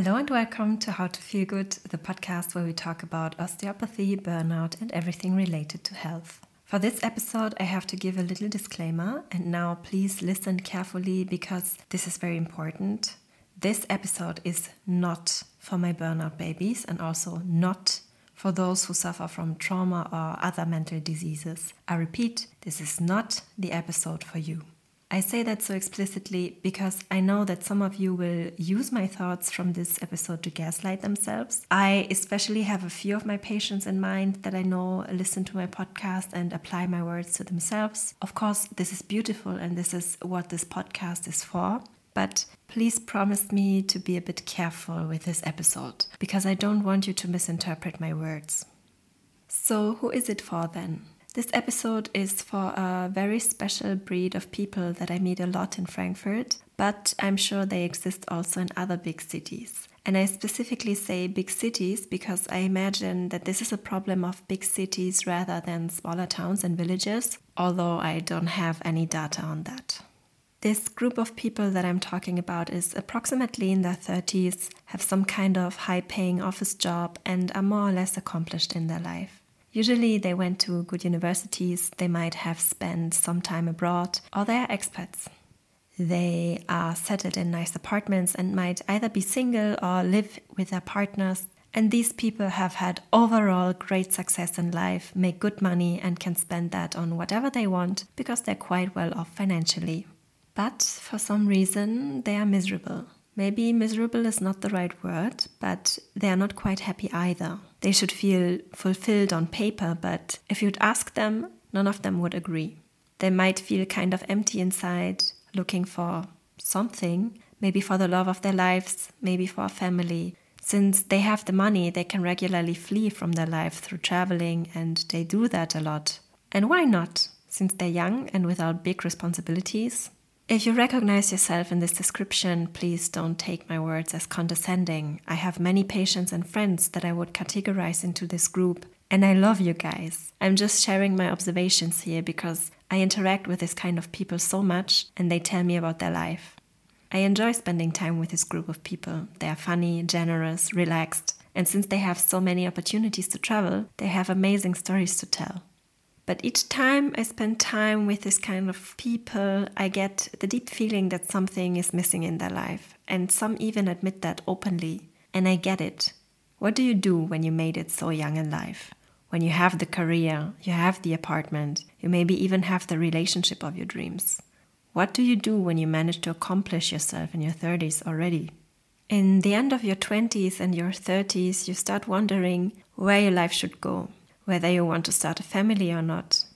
Hello and welcome to How to Feel Good, the podcast where we talk about osteopathy, burnout, and everything related to health. For this episode, I have to give a little disclaimer, and now please listen carefully because this is very important. This episode is not for my burnout babies and also not for those who suffer from trauma or other mental diseases. I repeat, this is not the episode for you. I say that so explicitly because I know that some of you will use my thoughts from this episode to gaslight themselves. I especially have a few of my patients in mind that I know listen to my podcast and apply my words to themselves. Of course, this is beautiful and this is what this podcast is for. But please promise me to be a bit careful with this episode because I don't want you to misinterpret my words. So, who is it for then? This episode is for a very special breed of people that I meet a lot in Frankfurt, but I'm sure they exist also in other big cities. And I specifically say big cities because I imagine that this is a problem of big cities rather than smaller towns and villages, although I don't have any data on that. This group of people that I'm talking about is approximately in their 30s, have some kind of high paying office job, and are more or less accomplished in their life. Usually, they went to good universities, they might have spent some time abroad, or they are expats. They are settled in nice apartments and might either be single or live with their partners. And these people have had overall great success in life, make good money, and can spend that on whatever they want because they're quite well off financially. But for some reason, they are miserable. Maybe miserable is not the right word, but they are not quite happy either. They should feel fulfilled on paper, but if you'd ask them, none of them would agree. They might feel kind of empty inside, looking for something, maybe for the love of their lives, maybe for a family. Since they have the money, they can regularly flee from their life through traveling, and they do that a lot. And why not? Since they're young and without big responsibilities, if you recognize yourself in this description, please don't take my words as condescending. I have many patients and friends that I would categorize into this group, and I love you guys. I'm just sharing my observations here because I interact with this kind of people so much and they tell me about their life. I enjoy spending time with this group of people. They are funny, generous, relaxed, and since they have so many opportunities to travel, they have amazing stories to tell. But each time I spend time with this kind of people, I get the deep feeling that something is missing in their life. And some even admit that openly. And I get it. What do you do when you made it so young in life? When you have the career, you have the apartment, you maybe even have the relationship of your dreams. What do you do when you manage to accomplish yourself in your 30s already? In the end of your 20s and your 30s, you start wondering where your life should go whether you want to start a family or not.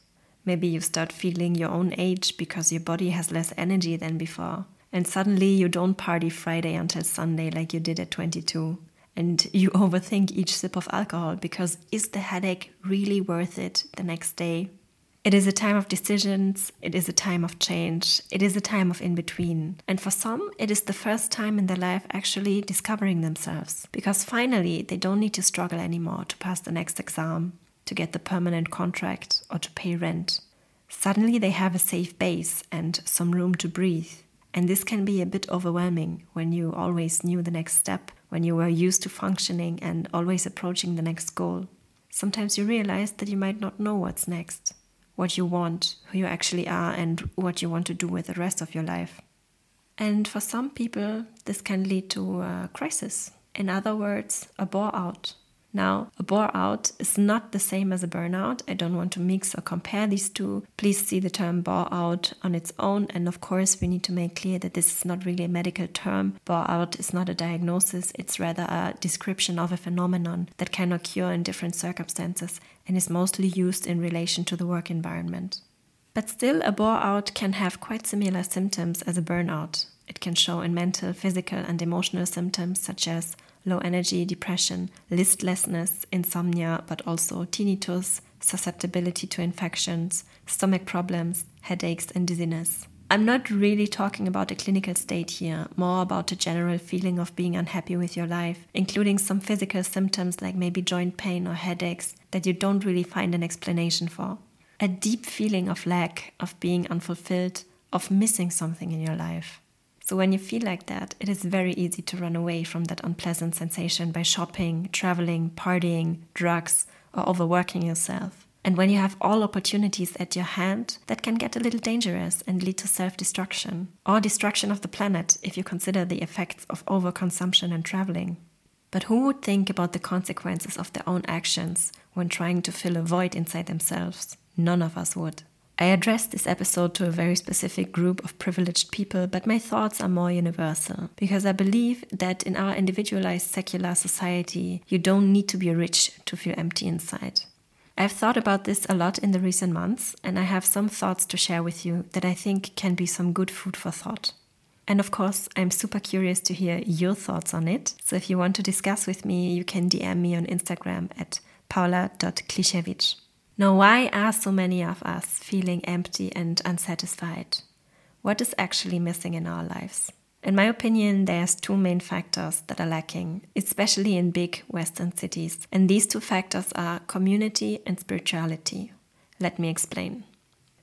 Maybe you start feeling your own age because your body has less energy than before. And suddenly you don't party Friday until Sunday like you did at 22. And you overthink each sip of alcohol because is the headache really worth it the next day? It is a time of decisions, it is a time of change, it is a time of in between. And for some, it is the first time in their life actually discovering themselves because finally they don't need to struggle anymore to pass the next exam to get the permanent contract or to pay rent. Suddenly they have a safe base and some room to breathe. And this can be a bit overwhelming when you always knew the next step, when you were used to functioning and always approaching the next goal. Sometimes you realize that you might not know what's next, what you want, who you actually are, and what you want to do with the rest of your life. And for some people, this can lead to a crisis. In other words, a bore out. Now, a bore out is not the same as a burnout. I don't want to mix or compare these two. Please see the term bore out on its own. And of course, we need to make clear that this is not really a medical term. Bore out is not a diagnosis, it's rather a description of a phenomenon that can occur in different circumstances and is mostly used in relation to the work environment. But still, a bore out can have quite similar symptoms as a burnout. It can show in mental, physical, and emotional symptoms such as low energy, depression, listlessness, insomnia, but also tinnitus, susceptibility to infections, stomach problems, headaches, and dizziness. I'm not really talking about a clinical state here, more about a general feeling of being unhappy with your life, including some physical symptoms like maybe joint pain or headaches that you don't really find an explanation for. A deep feeling of lack, of being unfulfilled, of missing something in your life. So, when you feel like that, it is very easy to run away from that unpleasant sensation by shopping, traveling, partying, drugs, or overworking yourself. And when you have all opportunities at your hand, that can get a little dangerous and lead to self destruction or destruction of the planet if you consider the effects of overconsumption and traveling. But who would think about the consequences of their own actions when trying to fill a void inside themselves? None of us would. I addressed this episode to a very specific group of privileged people, but my thoughts are more universal because I believe that in our individualized secular society, you don't need to be rich to feel empty inside. I've thought about this a lot in the recent months, and I have some thoughts to share with you that I think can be some good food for thought. And of course, I'm super curious to hear your thoughts on it. So if you want to discuss with me, you can DM me on Instagram at paula.klisiewicz. Now, why are so many of us feeling empty and unsatisfied? What is actually missing in our lives? In my opinion, there's two main factors that are lacking, especially in big Western cities. And these two factors are community and spirituality. Let me explain.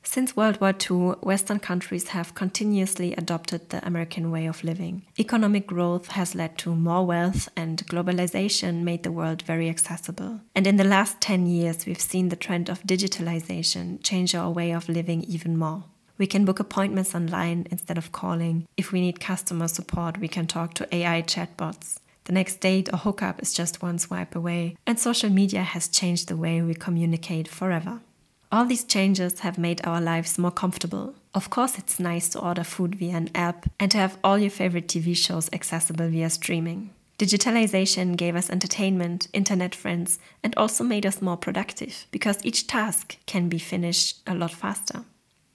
Since World War II, Western countries have continuously adopted the American way of living. Economic growth has led to more wealth, and globalization made the world very accessible. And in the last 10 years, we've seen the trend of digitalization change our way of living even more. We can book appointments online instead of calling. If we need customer support, we can talk to AI chatbots. The next date or hookup is just one swipe away, and social media has changed the way we communicate forever. All these changes have made our lives more comfortable. Of course, it's nice to order food via an app and to have all your favorite TV shows accessible via streaming. Digitalization gave us entertainment, internet friends, and also made us more productive because each task can be finished a lot faster.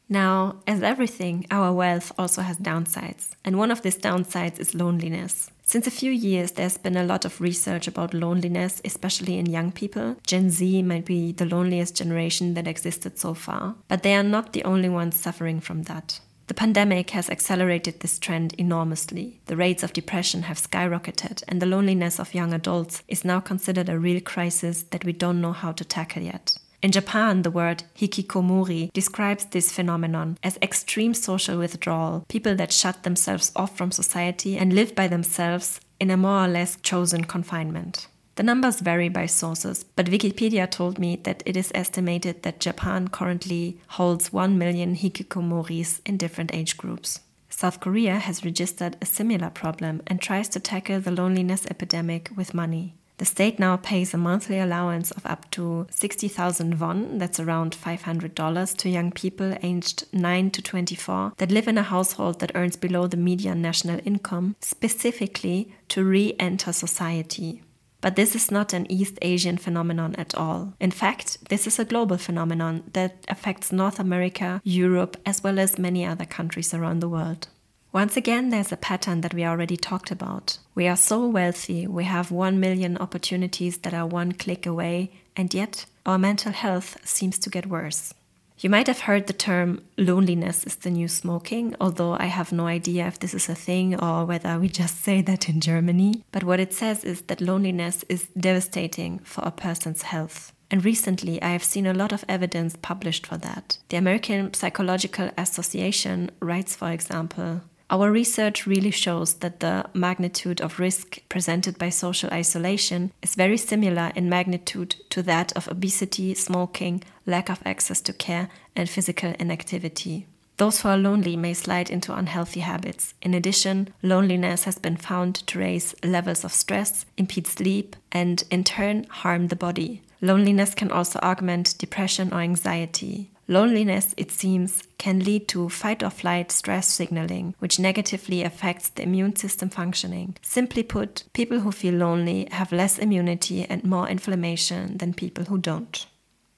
Now, as everything, our wealth also has downsides, and one of these downsides is loneliness. Since a few years, there's been a lot of research about loneliness, especially in young people. Gen Z might be the loneliest generation that existed so far, but they are not the only ones suffering from that. The pandemic has accelerated this trend enormously. The rates of depression have skyrocketed, and the loneliness of young adults is now considered a real crisis that we don't know how to tackle yet. In Japan, the word hikikomori describes this phenomenon as extreme social withdrawal, people that shut themselves off from society and live by themselves in a more or less chosen confinement. The numbers vary by sources, but Wikipedia told me that it is estimated that Japan currently holds 1 million hikikomoris in different age groups. South Korea has registered a similar problem and tries to tackle the loneliness epidemic with money. The state now pays a monthly allowance of up to 60,000 won, that's around $500, to young people aged 9 to 24 that live in a household that earns below the median national income, specifically to re enter society. But this is not an East Asian phenomenon at all. In fact, this is a global phenomenon that affects North America, Europe, as well as many other countries around the world. Once again, there's a pattern that we already talked about. We are so wealthy, we have 1 million opportunities that are one click away, and yet our mental health seems to get worse. You might have heard the term loneliness is the new smoking, although I have no idea if this is a thing or whether we just say that in Germany. But what it says is that loneliness is devastating for a person's health. And recently, I have seen a lot of evidence published for that. The American Psychological Association writes, for example, our research really shows that the magnitude of risk presented by social isolation is very similar in magnitude to that of obesity, smoking, lack of access to care, and physical inactivity. Those who are lonely may slide into unhealthy habits. In addition, loneliness has been found to raise levels of stress, impede sleep, and in turn harm the body. Loneliness can also augment depression or anxiety. Loneliness, it seems, can lead to fight or flight stress signaling, which negatively affects the immune system functioning. Simply put, people who feel lonely have less immunity and more inflammation than people who don't.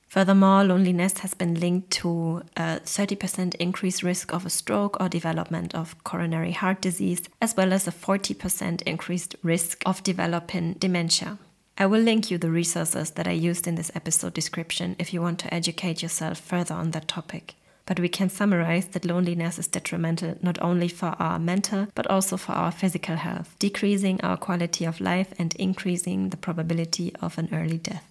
Furthermore, loneliness has been linked to a 30% increased risk of a stroke or development of coronary heart disease, as well as a 40% increased risk of developing dementia. I will link you the resources that I used in this episode description if you want to educate yourself further on that topic. But we can summarize that loneliness is detrimental not only for our mental but also for our physical health, decreasing our quality of life and increasing the probability of an early death.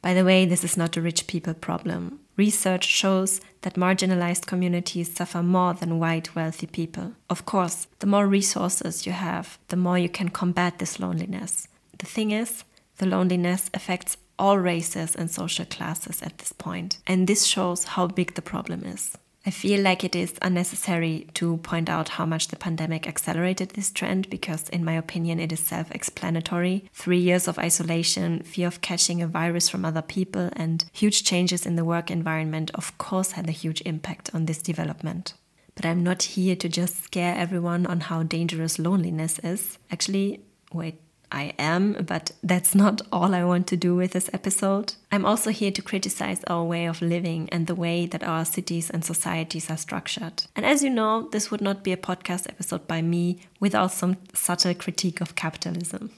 By the way, this is not a rich people problem. Research shows that marginalized communities suffer more than white wealthy people. Of course, the more resources you have, the more you can combat this loneliness. The thing is, the loneliness affects all races and social classes at this point, and this shows how big the problem is. I feel like it is unnecessary to point out how much the pandemic accelerated this trend because, in my opinion, it is self explanatory. Three years of isolation, fear of catching a virus from other people, and huge changes in the work environment, of course, had a huge impact on this development. But I'm not here to just scare everyone on how dangerous loneliness is. Actually, wait, I am, but that's not all I want to do with this episode. I'm also here to criticize our way of living and the way that our cities and societies are structured. And as you know, this would not be a podcast episode by me without some subtle critique of capitalism.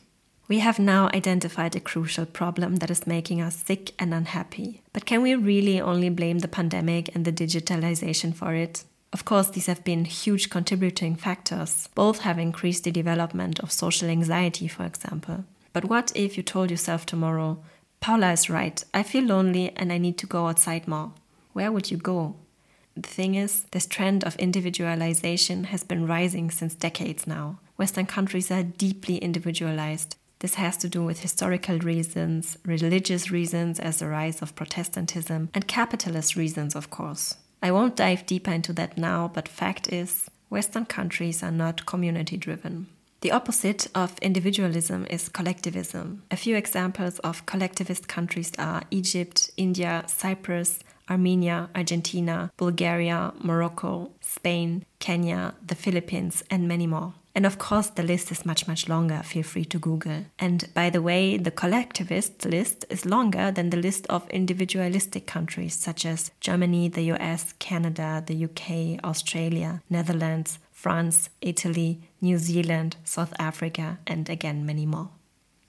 We have now identified a crucial problem that is making us sick and unhappy. But can we really only blame the pandemic and the digitalization for it? Of course, these have been huge contributing factors. Both have increased the development of social anxiety, for example. But what if you told yourself tomorrow, Paula is right, I feel lonely and I need to go outside more? Where would you go? The thing is, this trend of individualization has been rising since decades now. Western countries are deeply individualized. This has to do with historical reasons, religious reasons as the rise of Protestantism, and capitalist reasons, of course. I won't dive deeper into that now, but fact is, Western countries are not community driven. The opposite of individualism is collectivism. A few examples of collectivist countries are Egypt, India, Cyprus, Armenia, Argentina, Bulgaria, Morocco, Spain, Kenya, the Philippines, and many more. And of course, the list is much, much longer. Feel free to Google. And by the way, the collectivist list is longer than the list of individualistic countries such as Germany, the US, Canada, the UK, Australia, Netherlands, France, Italy, New Zealand, South Africa, and again many more.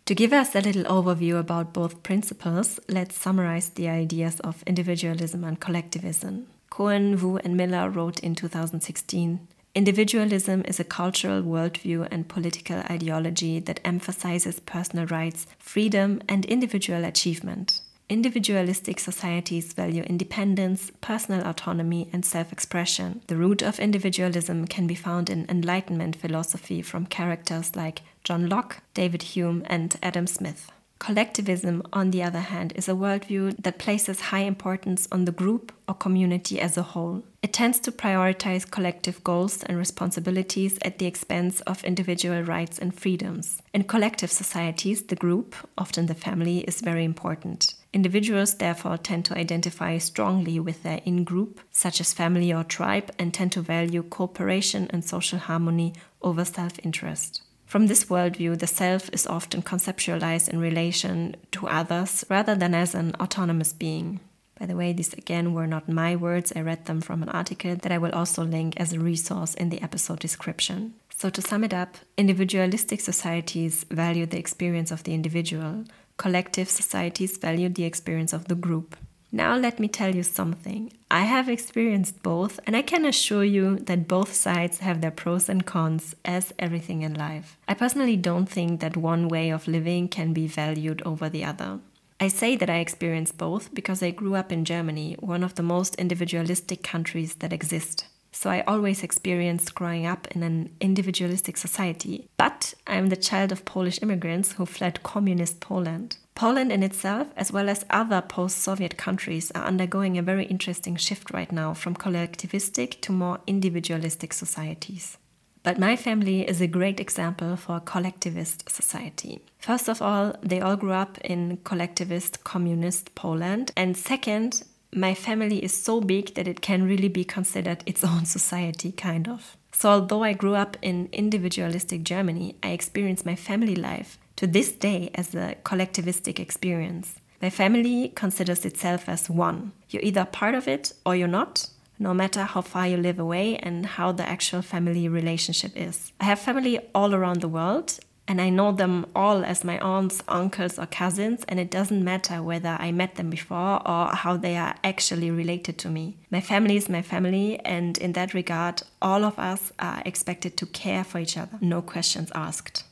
To give us a little overview about both principles, let's summarize the ideas of individualism and collectivism. Cohen, Wu, and Miller wrote in 2016 Individualism is a cultural worldview and political ideology that emphasizes personal rights, freedom, and individual achievement. Individualistic societies value independence, personal autonomy, and self expression. The root of individualism can be found in Enlightenment philosophy from characters like John Locke, David Hume, and Adam Smith. Collectivism, on the other hand, is a worldview that places high importance on the group or community as a whole. It tends to prioritize collective goals and responsibilities at the expense of individual rights and freedoms. In collective societies, the group, often the family, is very important. Individuals therefore tend to identify strongly with their in group, such as family or tribe, and tend to value cooperation and social harmony over self interest. From this worldview, the self is often conceptualized in relation to others rather than as an autonomous being. By the way, these again were not my words, I read them from an article that I will also link as a resource in the episode description. So, to sum it up, individualistic societies value the experience of the individual, collective societies value the experience of the group. Now, let me tell you something. I have experienced both, and I can assure you that both sides have their pros and cons, as everything in life. I personally don't think that one way of living can be valued over the other. I say that I experienced both because I grew up in Germany, one of the most individualistic countries that exist. So I always experienced growing up in an individualistic society. But I'm the child of Polish immigrants who fled communist Poland. Poland in itself, as well as other post Soviet countries, are undergoing a very interesting shift right now from collectivistic to more individualistic societies. But my family is a great example for a collectivist society. First of all, they all grew up in collectivist communist Poland. And second, my family is so big that it can really be considered its own society, kind of. So, although I grew up in individualistic Germany, I experience my family life to this day as a collectivistic experience. My family considers itself as one. You're either part of it or you're not, no matter how far you live away and how the actual family relationship is. I have family all around the world, and I know them all as my aunts, uncles, or cousins, and it doesn't matter whether I met them before or how they are actually related to me. My family is my family, and in that regard, all of us are expected to care for each other, no questions asked.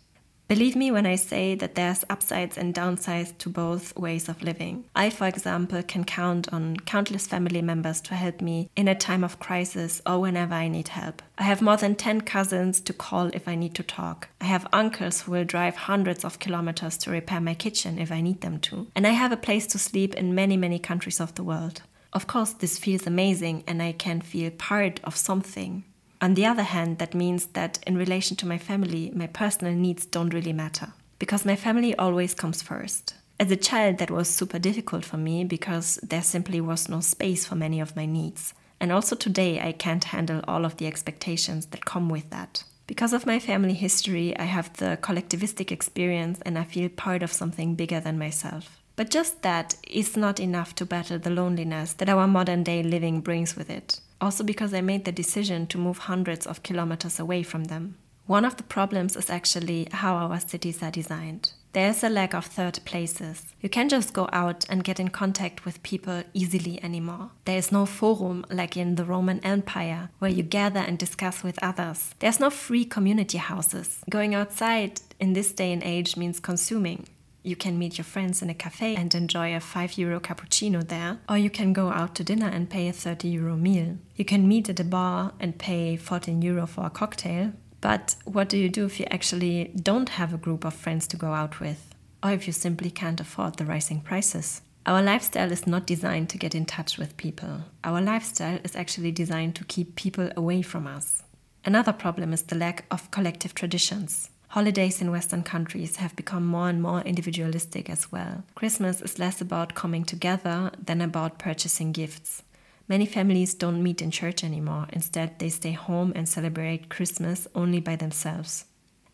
Believe me when I say that there's upsides and downsides to both ways of living. I, for example, can count on countless family members to help me in a time of crisis or whenever I need help. I have more than 10 cousins to call if I need to talk. I have uncles who will drive hundreds of kilometers to repair my kitchen if I need them to. And I have a place to sleep in many, many countries of the world. Of course, this feels amazing and I can feel part of something. On the other hand, that means that in relation to my family, my personal needs don't really matter. Because my family always comes first. As a child, that was super difficult for me because there simply was no space for many of my needs. And also today, I can't handle all of the expectations that come with that. Because of my family history, I have the collectivistic experience and I feel part of something bigger than myself. But just that is not enough to battle the loneliness that our modern day living brings with it also because I made the decision to move hundreds of kilometers away from them. One of the problems is actually how our cities are designed. There is a lack of third places. You can't just go out and get in contact with people easily anymore. There is no forum like in the Roman Empire where you gather and discuss with others. There's no free community houses. Going outside in this day and age means consuming. You can meet your friends in a cafe and enjoy a 5 euro cappuccino there, or you can go out to dinner and pay a 30 euro meal. You can meet at a bar and pay 14 euro for a cocktail. But what do you do if you actually don't have a group of friends to go out with? Or if you simply can't afford the rising prices? Our lifestyle is not designed to get in touch with people. Our lifestyle is actually designed to keep people away from us. Another problem is the lack of collective traditions. Holidays in Western countries have become more and more individualistic as well. Christmas is less about coming together than about purchasing gifts. Many families don't meet in church anymore. Instead, they stay home and celebrate Christmas only by themselves.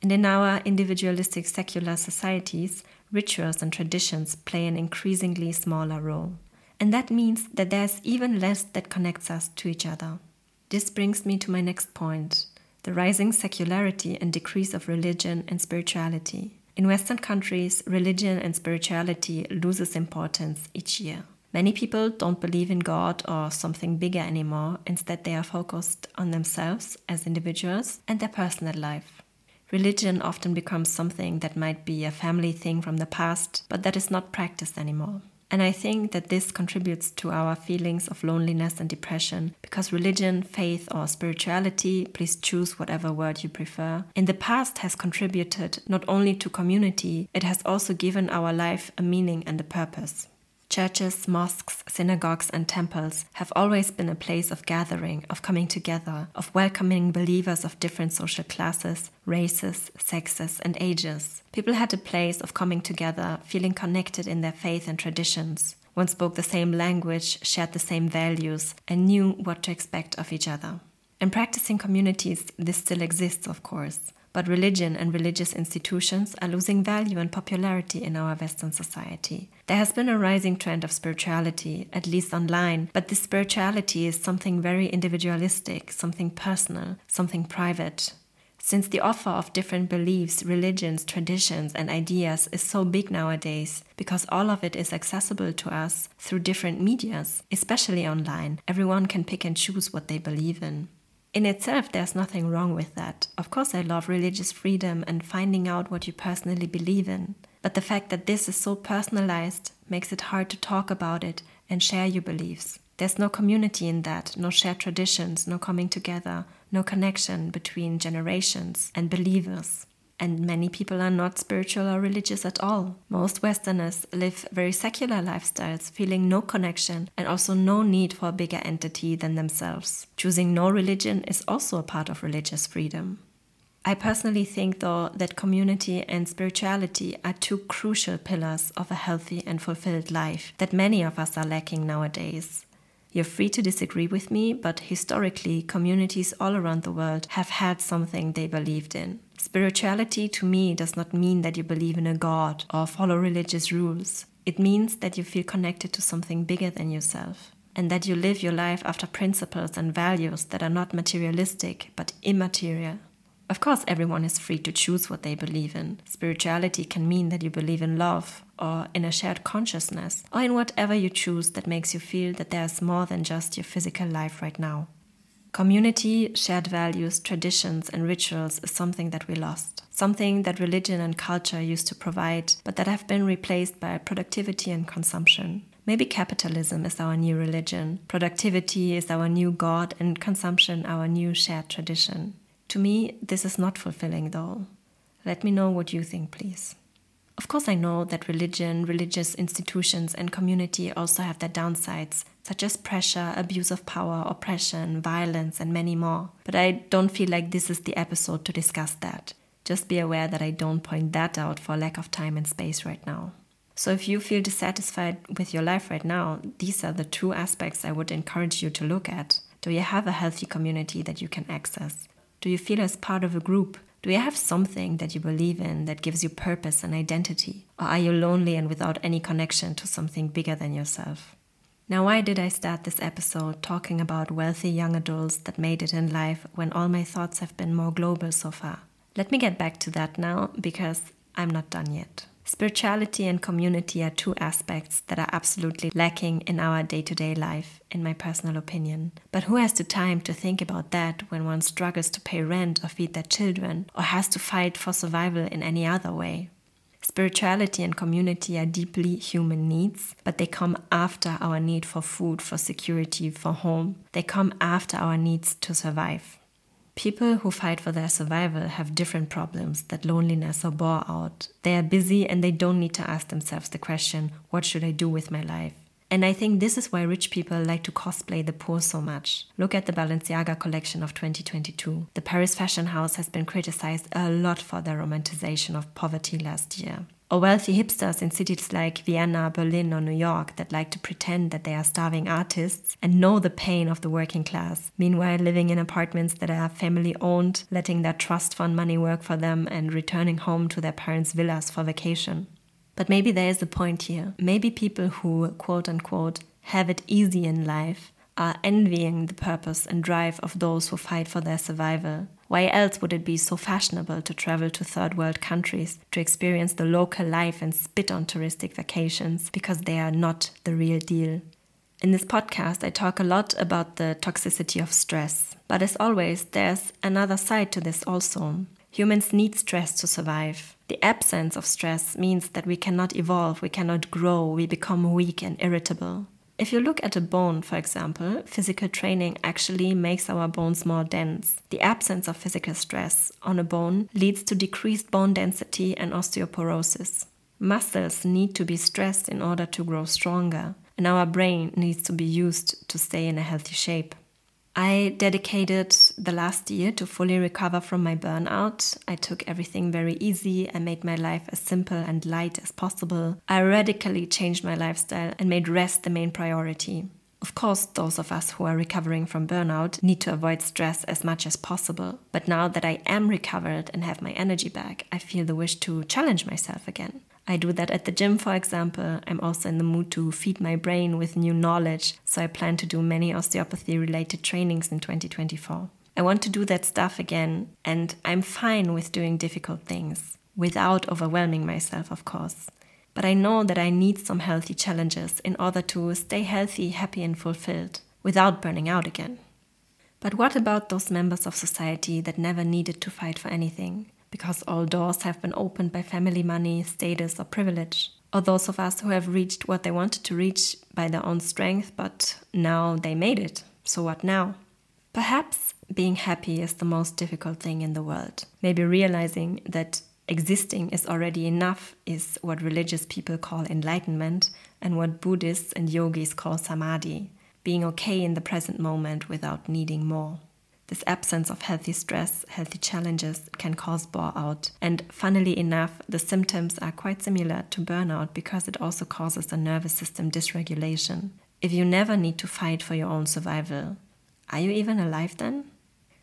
And in our individualistic secular societies, rituals and traditions play an increasingly smaller role. And that means that there's even less that connects us to each other. This brings me to my next point the rising secularity and decrease of religion and spirituality. In Western countries, religion and spirituality loses importance each year. Many people don't believe in God or something bigger anymore. Instead, they are focused on themselves as individuals and their personal life. Religion often becomes something that might be a family thing from the past, but that is not practiced anymore. And I think that this contributes to our feelings of loneliness and depression because religion, faith, or spirituality, please choose whatever word you prefer, in the past has contributed not only to community, it has also given our life a meaning and a purpose. Churches, mosques, synagogues, and temples have always been a place of gathering, of coming together, of welcoming believers of different social classes, races, sexes, and ages. People had a place of coming together, feeling connected in their faith and traditions. One spoke the same language, shared the same values, and knew what to expect of each other. In practicing communities, this still exists, of course but religion and religious institutions are losing value and popularity in our Western society. There has been a rising trend of spirituality, at least online, but this spirituality is something very individualistic, something personal, something private. Since the offer of different beliefs, religions, traditions, and ideas is so big nowadays, because all of it is accessible to us through different medias, especially online, everyone can pick and choose what they believe in. In itself, there's nothing wrong with that. Of course, I love religious freedom and finding out what you personally believe in. But the fact that this is so personalized makes it hard to talk about it and share your beliefs. There's no community in that, no shared traditions, no coming together, no connection between generations and believers. And many people are not spiritual or religious at all. Most Westerners live very secular lifestyles, feeling no connection and also no need for a bigger entity than themselves. Choosing no religion is also a part of religious freedom. I personally think, though, that community and spirituality are two crucial pillars of a healthy and fulfilled life that many of us are lacking nowadays. You're free to disagree with me, but historically, communities all around the world have had something they believed in. Spirituality to me does not mean that you believe in a god or follow religious rules. It means that you feel connected to something bigger than yourself and that you live your life after principles and values that are not materialistic but immaterial. Of course, everyone is free to choose what they believe in. Spirituality can mean that you believe in love, or in a shared consciousness, or in whatever you choose that makes you feel that there's more than just your physical life right now. Community, shared values, traditions, and rituals is something that we lost. Something that religion and culture used to provide, but that have been replaced by productivity and consumption. Maybe capitalism is our new religion, productivity is our new God, and consumption our new shared tradition. To me, this is not fulfilling though. Let me know what you think, please. Of course, I know that religion, religious institutions, and community also have their downsides, such as pressure, abuse of power, oppression, violence, and many more. But I don't feel like this is the episode to discuss that. Just be aware that I don't point that out for lack of time and space right now. So, if you feel dissatisfied with your life right now, these are the two aspects I would encourage you to look at. Do you have a healthy community that you can access? Do you feel as part of a group? Do you have something that you believe in that gives you purpose and identity? Or are you lonely and without any connection to something bigger than yourself? Now, why did I start this episode talking about wealthy young adults that made it in life when all my thoughts have been more global so far? Let me get back to that now because I'm not done yet. Spirituality and community are two aspects that are absolutely lacking in our day to day life, in my personal opinion. But who has the time to think about that when one struggles to pay rent or feed their children, or has to fight for survival in any other way? Spirituality and community are deeply human needs, but they come after our need for food, for security, for home. They come after our needs to survive. People who fight for their survival have different problems that loneliness or bore out. They are busy and they don't need to ask themselves the question, What should I do with my life? And I think this is why rich people like to cosplay the poor so much. Look at the Balenciaga collection of 2022. The Paris fashion house has been criticized a lot for their romanticization of poverty last year. Or wealthy hipsters in cities like Vienna, Berlin, or New York that like to pretend that they are starving artists and know the pain of the working class, meanwhile living in apartments that are family owned, letting their trust fund money work for them, and returning home to their parents' villas for vacation. But maybe there is a point here. Maybe people who, quote unquote, have it easy in life are envying the purpose and drive of those who fight for their survival. Why else would it be so fashionable to travel to third world countries to experience the local life and spit on touristic vacations because they are not the real deal? In this podcast, I talk a lot about the toxicity of stress. But as always, there's another side to this also. Humans need stress to survive. The absence of stress means that we cannot evolve, we cannot grow, we become weak and irritable. If you look at a bone, for example, physical training actually makes our bones more dense. The absence of physical stress on a bone leads to decreased bone density and osteoporosis. Muscles need to be stressed in order to grow stronger, and our brain needs to be used to stay in a healthy shape. I dedicated the last year to fully recover from my burnout. I took everything very easy. I made my life as simple and light as possible. I radically changed my lifestyle and made rest the main priority. Of course, those of us who are recovering from burnout need to avoid stress as much as possible. But now that I am recovered and have my energy back, I feel the wish to challenge myself again. I do that at the gym, for example. I'm also in the mood to feed my brain with new knowledge, so I plan to do many osteopathy related trainings in 2024. I want to do that stuff again, and I'm fine with doing difficult things without overwhelming myself, of course. But I know that I need some healthy challenges in order to stay healthy, happy, and fulfilled without burning out again. But what about those members of society that never needed to fight for anything? Because all doors have been opened by family money, status, or privilege. Or those of us who have reached what they wanted to reach by their own strength, but now they made it. So what now? Perhaps being happy is the most difficult thing in the world. Maybe realizing that existing is already enough is what religious people call enlightenment and what Buddhists and yogis call samadhi, being okay in the present moment without needing more. This absence of healthy stress, healthy challenges can cause bore out. And funnily enough, the symptoms are quite similar to burnout because it also causes a nervous system dysregulation. If you never need to fight for your own survival, are you even alive then?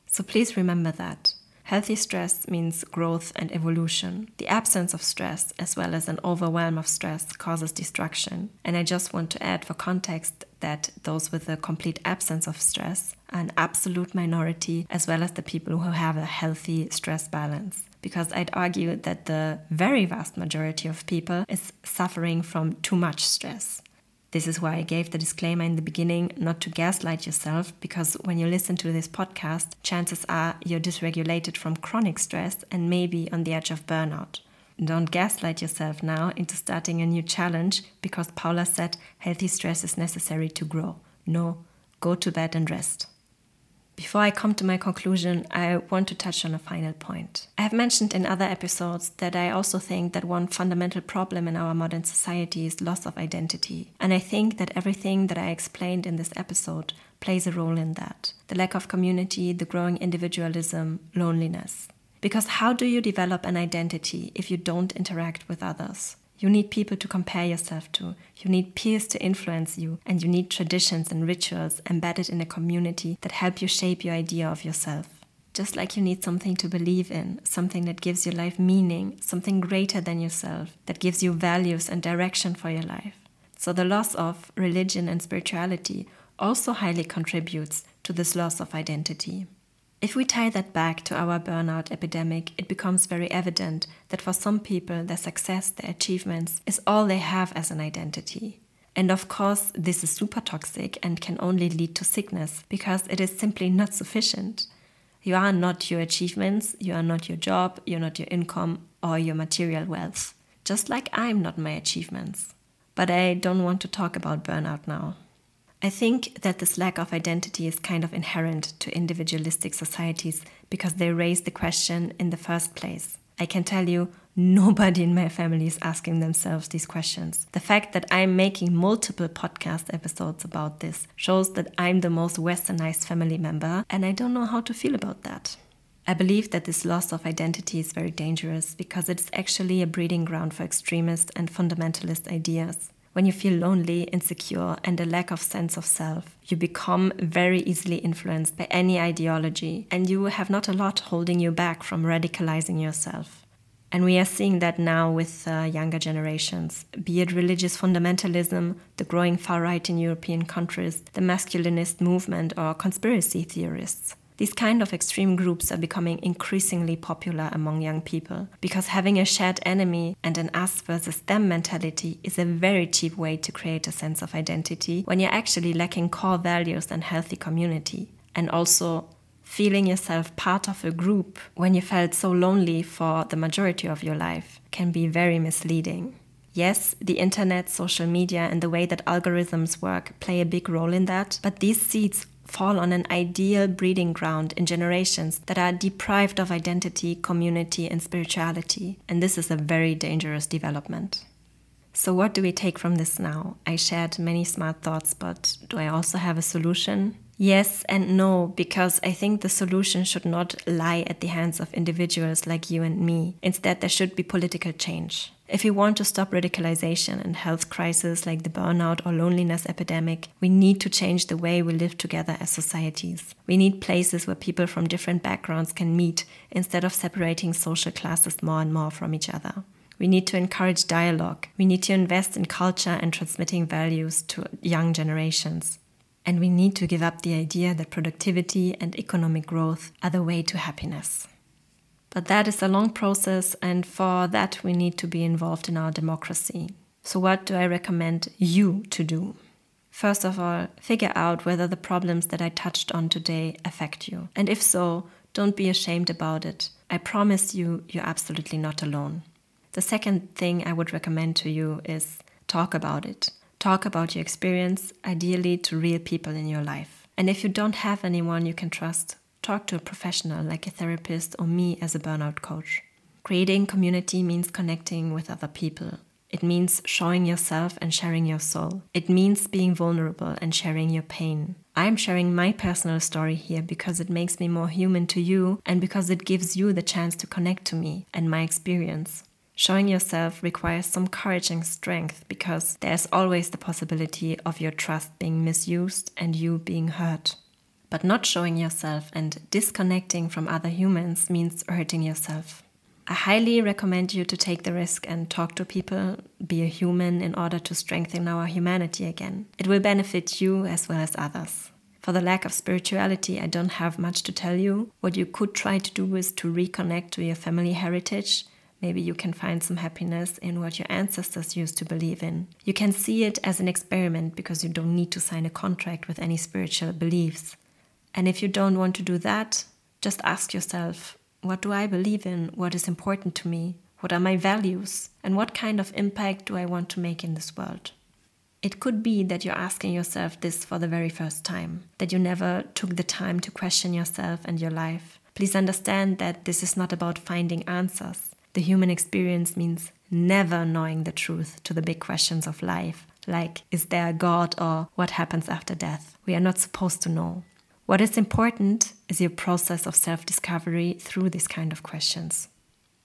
So please remember that. Healthy stress means growth and evolution. The absence of stress, as well as an overwhelm of stress, causes destruction. And I just want to add for context that those with a complete absence of stress are an absolute minority, as well as the people who have a healthy stress balance. Because I'd argue that the very vast majority of people is suffering from too much stress. This is why I gave the disclaimer in the beginning not to gaslight yourself, because when you listen to this podcast, chances are you're dysregulated from chronic stress and maybe on the edge of burnout. Don't gaslight yourself now into starting a new challenge because Paula said healthy stress is necessary to grow. No, go to bed and rest. Before I come to my conclusion, I want to touch on a final point. I have mentioned in other episodes that I also think that one fundamental problem in our modern society is loss of identity. And I think that everything that I explained in this episode plays a role in that the lack of community, the growing individualism, loneliness. Because how do you develop an identity if you don't interact with others? You need people to compare yourself to. You need peers to influence you. And you need traditions and rituals embedded in a community that help you shape your idea of yourself. Just like you need something to believe in, something that gives your life meaning, something greater than yourself, that gives you values and direction for your life. So the loss of religion and spirituality also highly contributes to this loss of identity. If we tie that back to our burnout epidemic, it becomes very evident that for some people, their success, their achievements is all they have as an identity. And of course, this is super toxic and can only lead to sickness because it is simply not sufficient. You are not your achievements, you are not your job, you're not your income or your material wealth. Just like I'm not my achievements. But I don't want to talk about burnout now. I think that this lack of identity is kind of inherent to individualistic societies because they raise the question in the first place. I can tell you, nobody in my family is asking themselves these questions. The fact that I'm making multiple podcast episodes about this shows that I'm the most westernized family member, and I don't know how to feel about that. I believe that this loss of identity is very dangerous because it's actually a breeding ground for extremist and fundamentalist ideas. When you feel lonely, insecure, and a lack of sense of self, you become very easily influenced by any ideology, and you have not a lot holding you back from radicalizing yourself. And we are seeing that now with uh, younger generations, be it religious fundamentalism, the growing far right in European countries, the masculinist movement, or conspiracy theorists. These kind of extreme groups are becoming increasingly popular among young people because having a shared enemy and an us versus them mentality is a very cheap way to create a sense of identity when you're actually lacking core values and healthy community. And also, feeling yourself part of a group when you felt so lonely for the majority of your life can be very misleading. Yes, the internet, social media, and the way that algorithms work play a big role in that, but these seeds fall on an ideal breeding ground in generations that are deprived of identity, community, and spirituality. And this is a very dangerous development. So, what do we take from this now? I shared many smart thoughts, but do I also have a solution? Yes and no, because I think the solution should not lie at the hands of individuals like you and me. Instead, there should be political change. If we want to stop radicalization and health crises like the burnout or loneliness epidemic, we need to change the way we live together as societies. We need places where people from different backgrounds can meet instead of separating social classes more and more from each other. We need to encourage dialogue. We need to invest in culture and transmitting values to young generations. And we need to give up the idea that productivity and economic growth are the way to happiness. But that is a long process, and for that, we need to be involved in our democracy. So, what do I recommend you to do? First of all, figure out whether the problems that I touched on today affect you. And if so, don't be ashamed about it. I promise you, you're absolutely not alone. The second thing I would recommend to you is talk about it. Talk about your experience, ideally to real people in your life. And if you don't have anyone you can trust, talk to a professional like a therapist or me as a burnout coach. Creating community means connecting with other people. It means showing yourself and sharing your soul. It means being vulnerable and sharing your pain. I'm sharing my personal story here because it makes me more human to you and because it gives you the chance to connect to me and my experience. Showing yourself requires some courage and strength because there's always the possibility of your trust being misused and you being hurt. But not showing yourself and disconnecting from other humans means hurting yourself. I highly recommend you to take the risk and talk to people, be a human in order to strengthen our humanity again. It will benefit you as well as others. For the lack of spirituality, I don't have much to tell you. What you could try to do is to reconnect to your family heritage Maybe you can find some happiness in what your ancestors used to believe in. You can see it as an experiment because you don't need to sign a contract with any spiritual beliefs. And if you don't want to do that, just ask yourself what do I believe in? What is important to me? What are my values? And what kind of impact do I want to make in this world? It could be that you're asking yourself this for the very first time, that you never took the time to question yourself and your life. Please understand that this is not about finding answers. The human experience means never knowing the truth to the big questions of life, like is there a God or what happens after death? We are not supposed to know. What is important is your process of self discovery through these kind of questions.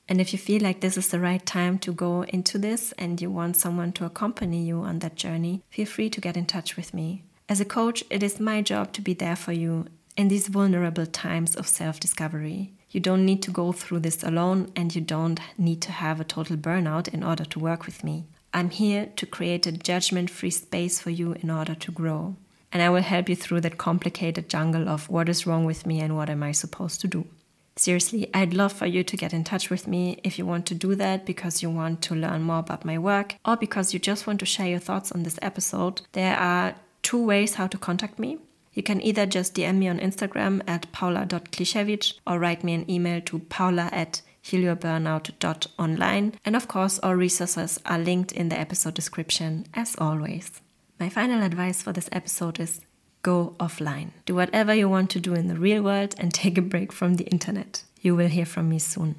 And if you feel like this is the right time to go into this and you want someone to accompany you on that journey, feel free to get in touch with me. As a coach, it is my job to be there for you in these vulnerable times of self discovery. You don't need to go through this alone and you don't need to have a total burnout in order to work with me. I'm here to create a judgment free space for you in order to grow. And I will help you through that complicated jungle of what is wrong with me and what am I supposed to do. Seriously, I'd love for you to get in touch with me if you want to do that because you want to learn more about my work or because you just want to share your thoughts on this episode. There are two ways how to contact me. You can either just DM me on Instagram at paula.klisiewicz or write me an email to paula at healyourburnout.online. And of course, all resources are linked in the episode description as always. My final advice for this episode is go offline. Do whatever you want to do in the real world and take a break from the internet. You will hear from me soon.